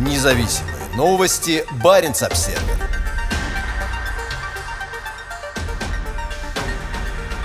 Независимые новости. Барин обсерва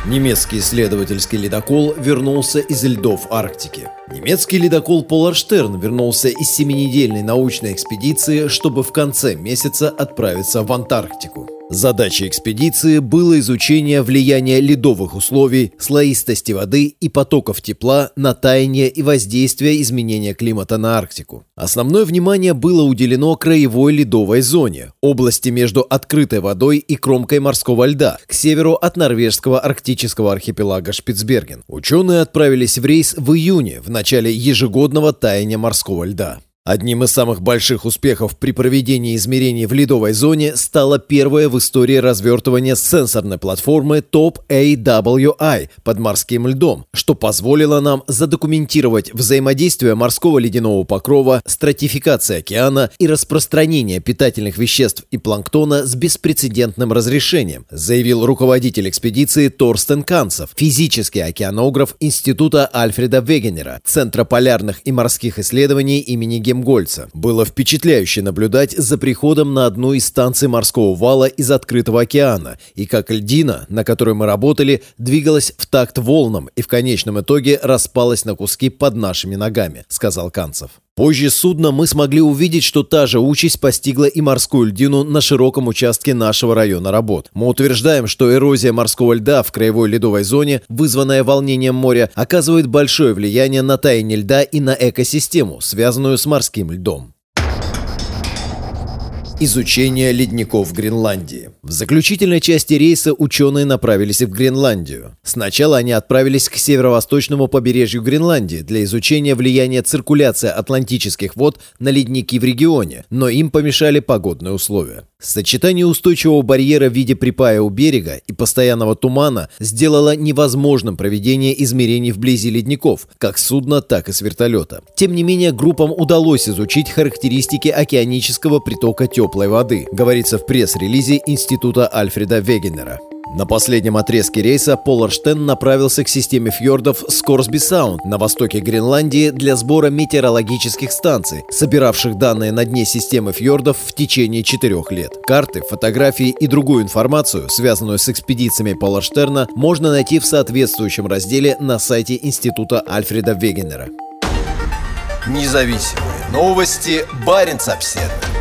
Немецкий исследовательский ледокол вернулся из льдов Арктики. Немецкий ледокол Поларштерн вернулся из семинедельной научной экспедиции, чтобы в конце месяца отправиться в Антарктику. Задачей экспедиции было изучение влияния ледовых условий, слоистости воды и потоков тепла на таяние и воздействие изменения климата на Арктику. Основное внимание было уделено краевой ледовой зоне, области между открытой водой и кромкой морского льда, к северу от норвежского арктического архипелага Шпицберген. Ученые отправились в рейс в июне, в начале ежегодного таяния морского льда. Одним из самых больших успехов при проведении измерений в ледовой зоне стало первое в истории развертывание сенсорной платформы Top AWI под морским льдом, что позволило нам задокументировать взаимодействие морского ледяного покрова, стратификации океана и распространение питательных веществ и планктона с беспрецедентным разрешением, заявил руководитель экспедиции Торстен Канцев, физический океанограф Института Альфреда Вегенера, Центра полярных и морских исследований имени Гем Гольца. Было впечатляюще наблюдать за приходом на одну из станций морского вала из открытого океана, и как льдина, на которой мы работали, двигалась в такт волнам и в конечном итоге распалась на куски под нашими ногами, сказал Канцев. Позже судна мы смогли увидеть, что та же участь постигла и морскую льдину на широком участке нашего района работ. Мы утверждаем, что эрозия морского льда в краевой ледовой зоне, вызванная волнением моря, оказывает большое влияние на таяние льда и на экосистему, связанную с морским льдом. Изучение ледников Гренландии. В заключительной части рейса ученые направились в Гренландию. Сначала они отправились к северо-восточному побережью Гренландии для изучения влияния циркуляции атлантических вод на ледники в регионе, но им помешали погодные условия. Сочетание устойчивого барьера в виде припая у берега и постоянного тумана сделало невозможным проведение измерений вблизи ледников, как судна, так и с вертолета. Тем не менее, группам удалось изучить характеристики океанического притока теплой воды, говорится в пресс-релизе Института Альфреда Вегенера. На последнем отрезке рейса Поларштен направился к системе фьордов Скорсби Саунд на востоке Гренландии для сбора метеорологических станций, собиравших данные на дне системы фьордов в течение четырех лет. Карты, фотографии и другую информацию, связанную с экспедициями Поларштерна, можно найти в соответствующем разделе на сайте Института Альфреда Вегенера. Независимые новости. Барин обседный.